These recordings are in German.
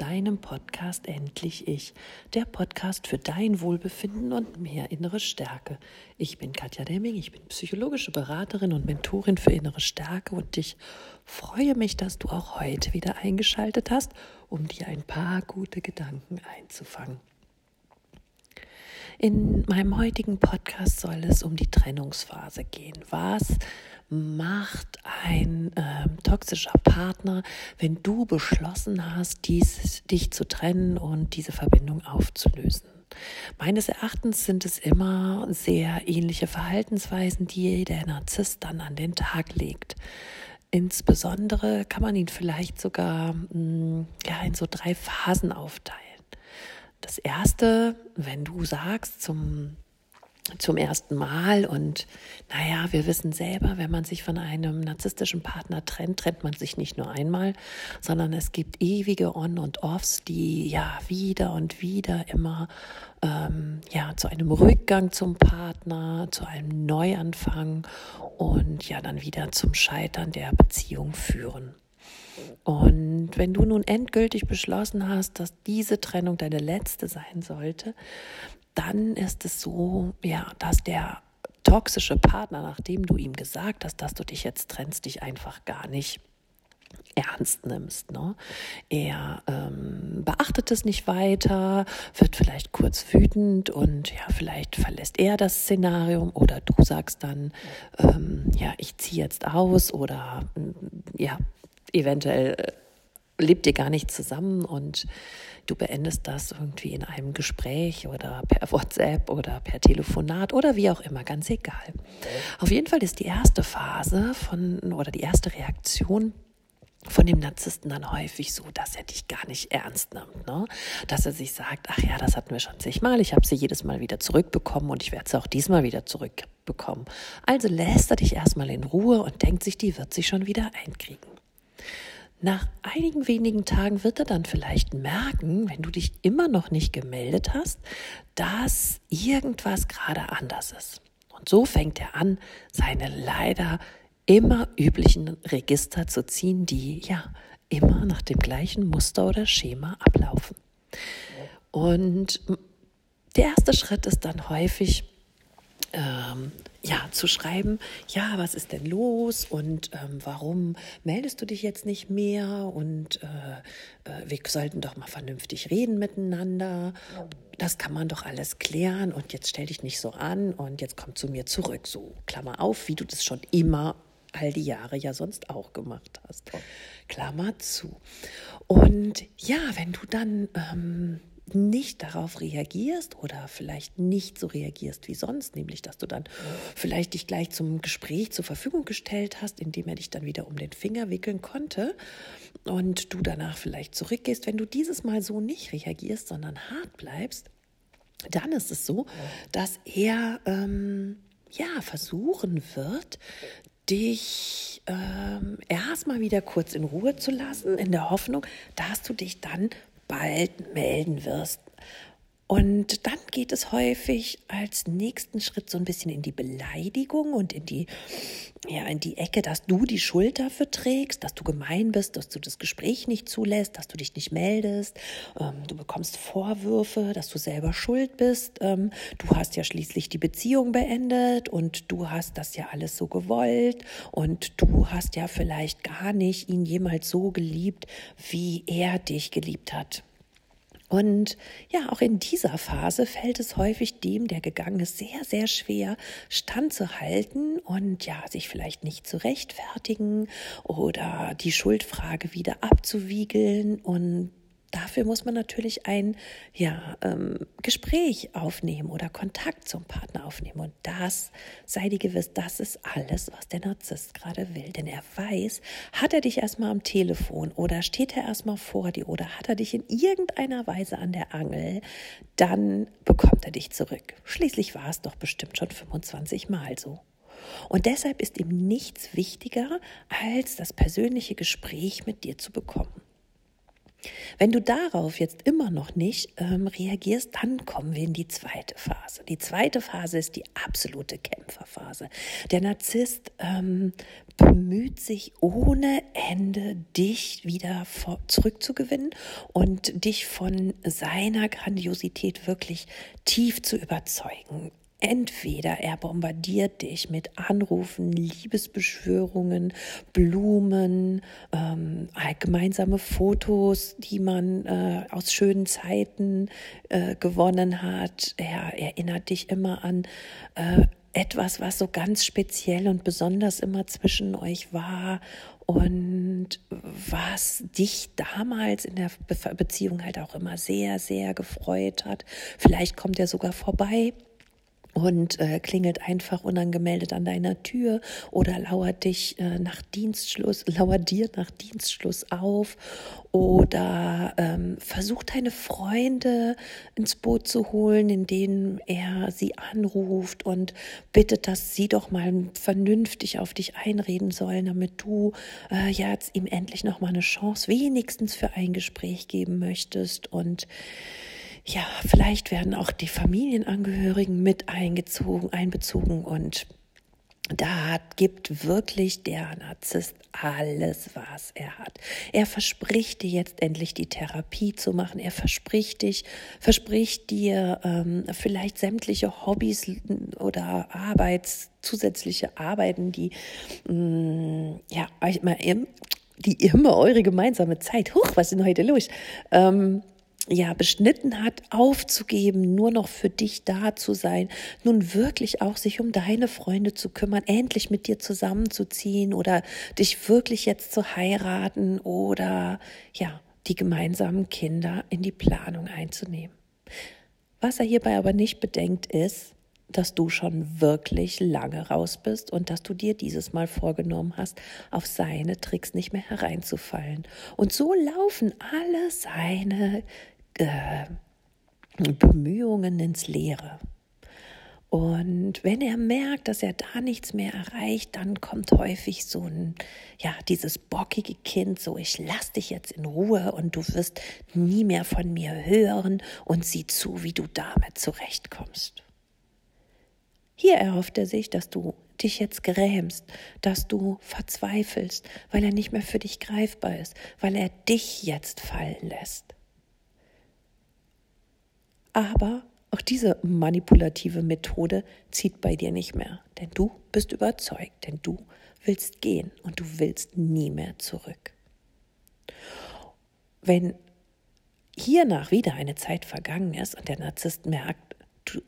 deinem Podcast Endlich Ich, der Podcast für dein Wohlbefinden und mehr innere Stärke. Ich bin Katja Demming, ich bin psychologische Beraterin und Mentorin für innere Stärke und ich freue mich, dass du auch heute wieder eingeschaltet hast, um dir ein paar gute Gedanken einzufangen. In meinem heutigen Podcast soll es um die Trennungsphase gehen. Was macht ein äh, toxischer Partner, wenn du beschlossen hast, dies, dich zu trennen und diese Verbindung aufzulösen? Meines Erachtens sind es immer sehr ähnliche Verhaltensweisen, die der Narzisst dann an den Tag legt. Insbesondere kann man ihn vielleicht sogar mm, ja, in so drei Phasen aufteilen. Das erste, wenn du sagst zum zum ersten Mal. Und naja, wir wissen selber, wenn man sich von einem narzisstischen Partner trennt, trennt man sich nicht nur einmal, sondern es gibt ewige On- und Offs, die ja wieder und wieder immer ähm, ja, zu einem Rückgang zum Partner, zu einem Neuanfang und ja dann wieder zum Scheitern der Beziehung führen. Und wenn du nun endgültig beschlossen hast, dass diese Trennung deine letzte sein sollte, dann ist es so, ja, dass der toxische Partner, nachdem du ihm gesagt hast, dass du dich jetzt trennst, dich einfach gar nicht ernst nimmst. Ne? Er ähm, beachtet es nicht weiter, wird vielleicht kurz wütend und ja, vielleicht verlässt er das Szenarium oder du sagst dann, ähm, ja, ich ziehe jetzt aus oder ja, eventuell äh, lebt ihr gar nicht zusammen und du beendest das irgendwie in einem Gespräch oder per WhatsApp oder per Telefonat oder wie auch immer, ganz egal. Auf jeden Fall ist die erste Phase von oder die erste Reaktion von dem Narzissten dann häufig so, dass er dich gar nicht ernst nimmt. Ne? Dass er sich sagt, ach ja, das hatten wir schon zigmal, ich habe sie jedes Mal wieder zurückbekommen und ich werde sie auch diesmal wieder zurückbekommen. Also lässt er dich erstmal in Ruhe und denkt sich, die wird sich schon wieder einkriegen. Nach einigen wenigen Tagen wird er dann vielleicht merken, wenn du dich immer noch nicht gemeldet hast, dass irgendwas gerade anders ist. Und so fängt er an, seine leider immer üblichen Register zu ziehen, die ja immer nach dem gleichen Muster oder Schema ablaufen. Und der erste Schritt ist dann häufig, ähm, ja, zu schreiben, ja, was ist denn los und ähm, warum meldest du dich jetzt nicht mehr und äh, äh, wir sollten doch mal vernünftig reden miteinander. Das kann man doch alles klären und jetzt stell dich nicht so an und jetzt komm zu mir zurück. So, Klammer auf, wie du das schon immer all die Jahre ja sonst auch gemacht hast. Klammer zu. Und ja, wenn du dann ähm, nicht darauf reagierst oder vielleicht nicht so reagierst wie sonst, nämlich dass du dann vielleicht dich gleich zum Gespräch zur Verfügung gestellt hast, indem er dich dann wieder um den Finger wickeln konnte und du danach vielleicht zurückgehst, wenn du dieses Mal so nicht reagierst, sondern hart bleibst, dann ist es so, dass er ähm, ja versuchen wird, dich ähm, erstmal wieder kurz in Ruhe zu lassen, in der Hoffnung, dass du dich dann bald melden wirst. Und dann geht es häufig als nächsten Schritt so ein bisschen in die Beleidigung und in die, ja, in die Ecke, dass du die Schuld dafür trägst, dass du gemein bist, dass du das Gespräch nicht zulässt, dass du dich nicht meldest. Ähm, du bekommst Vorwürfe, dass du selber schuld bist. Ähm, du hast ja schließlich die Beziehung beendet und du hast das ja alles so gewollt und du hast ja vielleicht gar nicht ihn jemals so geliebt, wie er dich geliebt hat. Und ja, auch in dieser Phase fällt es häufig dem, der gegangen ist, sehr, sehr schwer, standzuhalten und ja, sich vielleicht nicht zu rechtfertigen oder die Schuldfrage wieder abzuwiegeln und Dafür muss man natürlich ein ja, ähm, Gespräch aufnehmen oder Kontakt zum Partner aufnehmen. Und das, sei dir gewiss, das ist alles, was der Narzisst gerade will. Denn er weiß, hat er dich erstmal am Telefon oder steht er erstmal vor dir oder hat er dich in irgendeiner Weise an der Angel, dann bekommt er dich zurück. Schließlich war es doch bestimmt schon 25 Mal so. Und deshalb ist ihm nichts wichtiger, als das persönliche Gespräch mit dir zu bekommen. Wenn du darauf jetzt immer noch nicht ähm, reagierst, dann kommen wir in die zweite Phase. Die zweite Phase ist die absolute Kämpferphase. Der Narzisst ähm, bemüht sich ohne Ende, dich wieder vor, zurückzugewinnen und dich von seiner Grandiosität wirklich tief zu überzeugen. Entweder er bombardiert dich mit Anrufen, Liebesbeschwörungen, Blumen, ähm, gemeinsame Fotos, die man äh, aus schönen Zeiten äh, gewonnen hat. Er erinnert dich immer an äh, etwas, was so ganz speziell und besonders immer zwischen euch war und was dich damals in der Beziehung halt auch immer sehr, sehr gefreut hat. Vielleicht kommt er sogar vorbei und äh, klingelt einfach unangemeldet an deiner Tür oder lauert dich äh, nach Dienstschluss, lauert dir nach Dienstschluss auf oder ähm, versucht deine Freunde ins Boot zu holen, indem er sie anruft und bittet, dass sie doch mal vernünftig auf dich einreden sollen, damit du äh, jetzt ihm endlich noch mal eine Chance wenigstens für ein Gespräch geben möchtest und ja, vielleicht werden auch die Familienangehörigen mit eingezogen, einbezogen und da gibt wirklich der Narzisst alles, was er hat. Er verspricht dir jetzt endlich die Therapie zu machen. Er verspricht dich, verspricht dir ähm, vielleicht sämtliche Hobbys oder Arbeits, zusätzliche Arbeiten, die mh, mm, ja immer, die immer eure gemeinsame Zeit. Huch, was ist denn heute los? Ähm, ja, beschnitten hat, aufzugeben, nur noch für dich da zu sein, nun wirklich auch sich um deine Freunde zu kümmern, endlich mit dir zusammenzuziehen oder dich wirklich jetzt zu heiraten oder ja, die gemeinsamen Kinder in die Planung einzunehmen. Was er hierbei aber nicht bedenkt ist, dass du schon wirklich lange raus bist und dass du dir dieses Mal vorgenommen hast, auf seine Tricks nicht mehr hereinzufallen. Und so laufen alle seine äh, Bemühungen ins Leere. Und wenn er merkt, dass er da nichts mehr erreicht, dann kommt häufig so ein, ja, dieses bockige Kind, so ich lass dich jetzt in Ruhe und du wirst nie mehr von mir hören und sieh zu, wie du damit zurechtkommst. Hier erhofft er sich, dass du dich jetzt grämst, dass du verzweifelst, weil er nicht mehr für dich greifbar ist, weil er dich jetzt fallen lässt. Aber auch diese manipulative Methode zieht bei dir nicht mehr, denn du bist überzeugt, denn du willst gehen und du willst nie mehr zurück. Wenn hiernach wieder eine Zeit vergangen ist und der Narzisst merkt, du,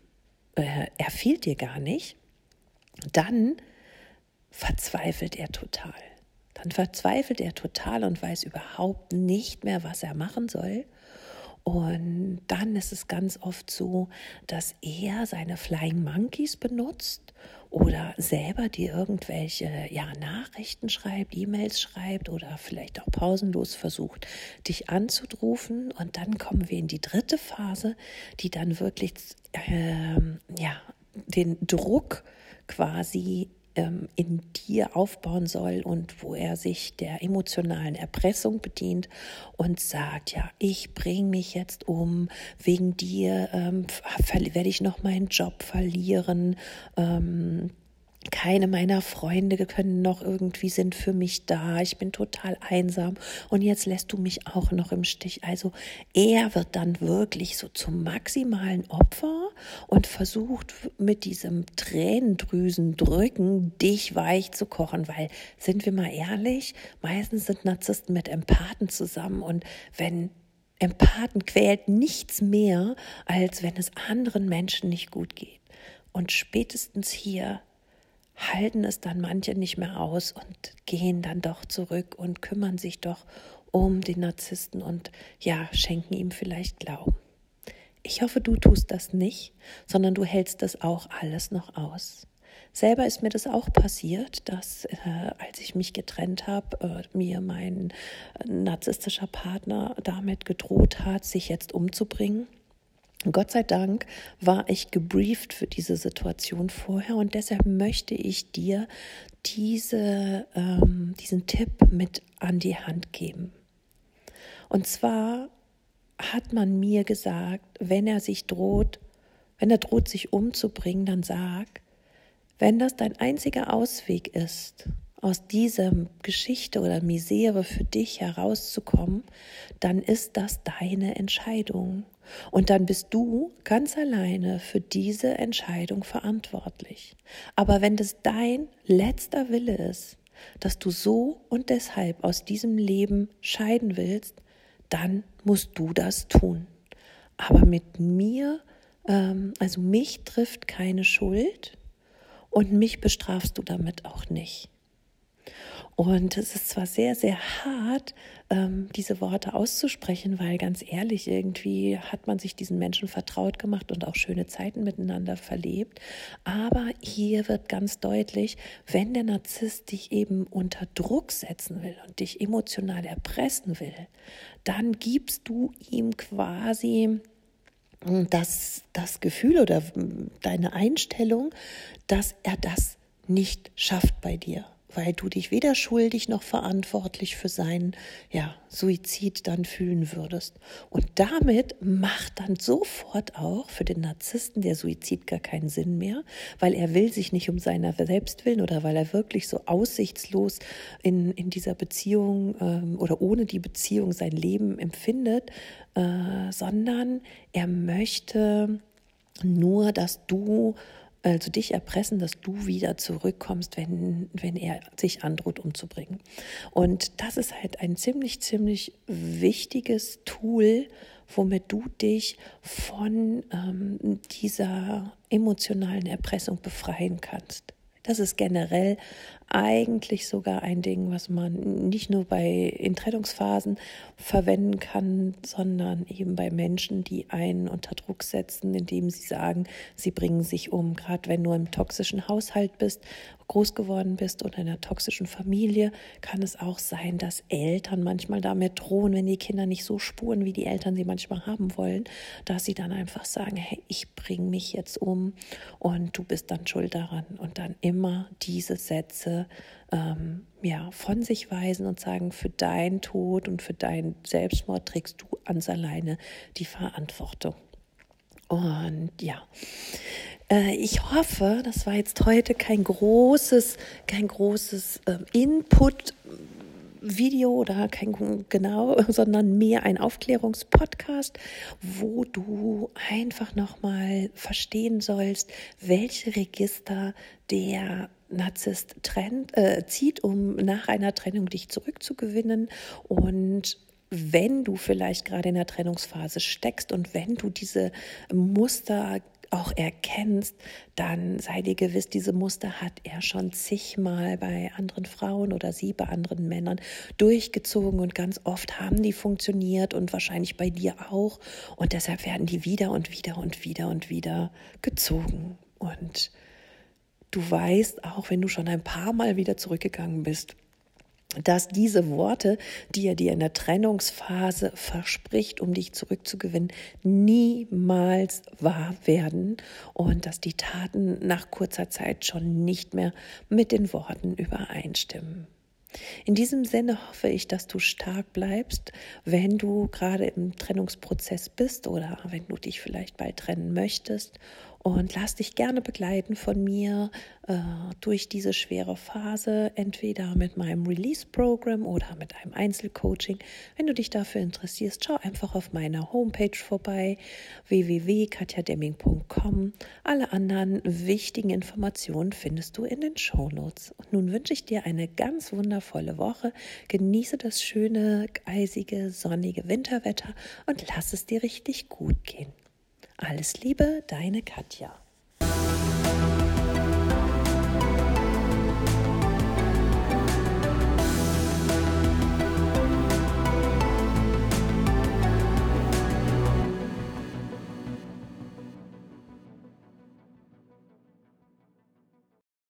äh, er fehlt dir gar nicht, dann verzweifelt er total. Dann verzweifelt er total und weiß überhaupt nicht mehr, was er machen soll. Und dann ist es ganz oft so, dass er seine Flying Monkeys benutzt oder selber dir irgendwelche ja, Nachrichten schreibt, E-Mails schreibt oder vielleicht auch pausenlos versucht, dich anzudrufen. Und dann kommen wir in die dritte Phase, die dann wirklich äh, ja, den Druck quasi ähm, in dir aufbauen soll und wo er sich der emotionalen Erpressung bedient und sagt, ja, ich bringe mich jetzt um, wegen dir ähm, werde ich noch meinen Job verlieren. Ähm, keine meiner Freunde können noch irgendwie sind für mich da. Ich bin total einsam und jetzt lässt du mich auch noch im Stich. Also er wird dann wirklich so zum maximalen Opfer und versucht mit diesem Tränendrüsendrücken dich weich zu kochen, weil sind wir mal ehrlich, meistens sind Narzissten mit Empathen zusammen und wenn Empathen quält nichts mehr, als wenn es anderen Menschen nicht gut geht. Und spätestens hier halten es dann manche nicht mehr aus und gehen dann doch zurück und kümmern sich doch um den Narzissten und ja, schenken ihm vielleicht Glauben. Ich hoffe, du tust das nicht, sondern du hältst das auch alles noch aus. Selber ist mir das auch passiert, dass äh, als ich mich getrennt habe, äh, mir mein narzisstischer Partner damit gedroht hat, sich jetzt umzubringen. Gott sei Dank war ich gebrieft für diese Situation vorher und deshalb möchte ich dir diese, ähm, diesen Tipp mit an die Hand geben. Und zwar hat man mir gesagt, wenn er sich droht, wenn er droht, sich umzubringen, dann sag, wenn das dein einziger Ausweg ist, aus dieser Geschichte oder Misere für dich herauszukommen, dann ist das deine Entscheidung. Und dann bist du ganz alleine für diese Entscheidung verantwortlich. Aber wenn das dein letzter Wille ist, dass du so und deshalb aus diesem Leben scheiden willst, dann musst du das tun. Aber mit mir, ähm, also mich trifft keine Schuld und mich bestrafst du damit auch nicht. Und es ist zwar sehr, sehr hart, ähm, diese Worte auszusprechen, weil ganz ehrlich, irgendwie hat man sich diesen Menschen vertraut gemacht und auch schöne Zeiten miteinander verlebt. Aber hier wird ganz deutlich, wenn der Narzisst dich eben unter Druck setzen will und dich emotional erpressen will, dann gibst du ihm quasi das, das Gefühl oder deine Einstellung, dass er das nicht schafft bei dir weil du dich weder schuldig noch verantwortlich für seinen ja, Suizid dann fühlen würdest. Und damit macht dann sofort auch für den Narzissten der Suizid gar keinen Sinn mehr, weil er will sich nicht um seiner selbst willen oder weil er wirklich so aussichtslos in, in dieser Beziehung ähm, oder ohne die Beziehung sein Leben empfindet, äh, sondern er möchte nur, dass du also dich erpressen, dass du wieder zurückkommst, wenn, wenn er sich androht umzubringen. Und das ist halt ein ziemlich, ziemlich wichtiges Tool, womit du dich von ähm, dieser emotionalen Erpressung befreien kannst. Das ist generell eigentlich sogar ein Ding, was man nicht nur bei in Trennungsphasen verwenden kann, sondern eben bei Menschen, die einen unter Druck setzen, indem sie sagen, sie bringen sich um. Gerade wenn du im toxischen Haushalt bist, groß geworden bist oder in einer toxischen Familie, kann es auch sein, dass Eltern manchmal damit drohen, wenn die Kinder nicht so spuren, wie die Eltern sie manchmal haben wollen, dass sie dann einfach sagen, hey, ich bringe mich jetzt um und du bist dann schuld daran. Und dann immer diese Sätze ähm, ja, von sich weisen und sagen, für deinen Tod und für deinen Selbstmord trägst du ans alleine die Verantwortung. Und ja, ich hoffe, das war jetzt heute kein großes, kein großes äh, Input. Video oder kein genau, sondern mehr ein Aufklärungspodcast, wo du einfach nochmal verstehen sollst, welche Register der Narzisst trennt, äh, zieht, um nach einer Trennung dich zurückzugewinnen und wenn du vielleicht gerade in der Trennungsphase steckst und wenn du diese Muster auch erkennst, dann sei dir gewiss, diese Muster hat er schon zigmal bei anderen Frauen oder sie bei anderen Männern durchgezogen und ganz oft haben die funktioniert und wahrscheinlich bei dir auch. Und deshalb werden die wieder und wieder und wieder und wieder gezogen. Und Du weißt, auch wenn du schon ein paar Mal wieder zurückgegangen bist, dass diese Worte, die er dir in der Trennungsphase verspricht, um dich zurückzugewinnen, niemals wahr werden und dass die Taten nach kurzer Zeit schon nicht mehr mit den Worten übereinstimmen. In diesem Sinne hoffe ich, dass du stark bleibst, wenn du gerade im Trennungsprozess bist oder wenn du dich vielleicht bald trennen möchtest und lass dich gerne begleiten von mir äh, durch diese schwere Phase, entweder mit meinem Release-Programm oder mit einem Einzelcoaching. Wenn du dich dafür interessierst, schau einfach auf meiner Homepage vorbei, www.katjademming.com. Alle anderen wichtigen Informationen findest du in den Shownotes. Und nun wünsche ich dir eine ganz wundervolle Woche. Genieße das schöne, eisige, sonnige Winterwetter und lass es dir richtig gut gehen. Alles Liebe, deine Katja.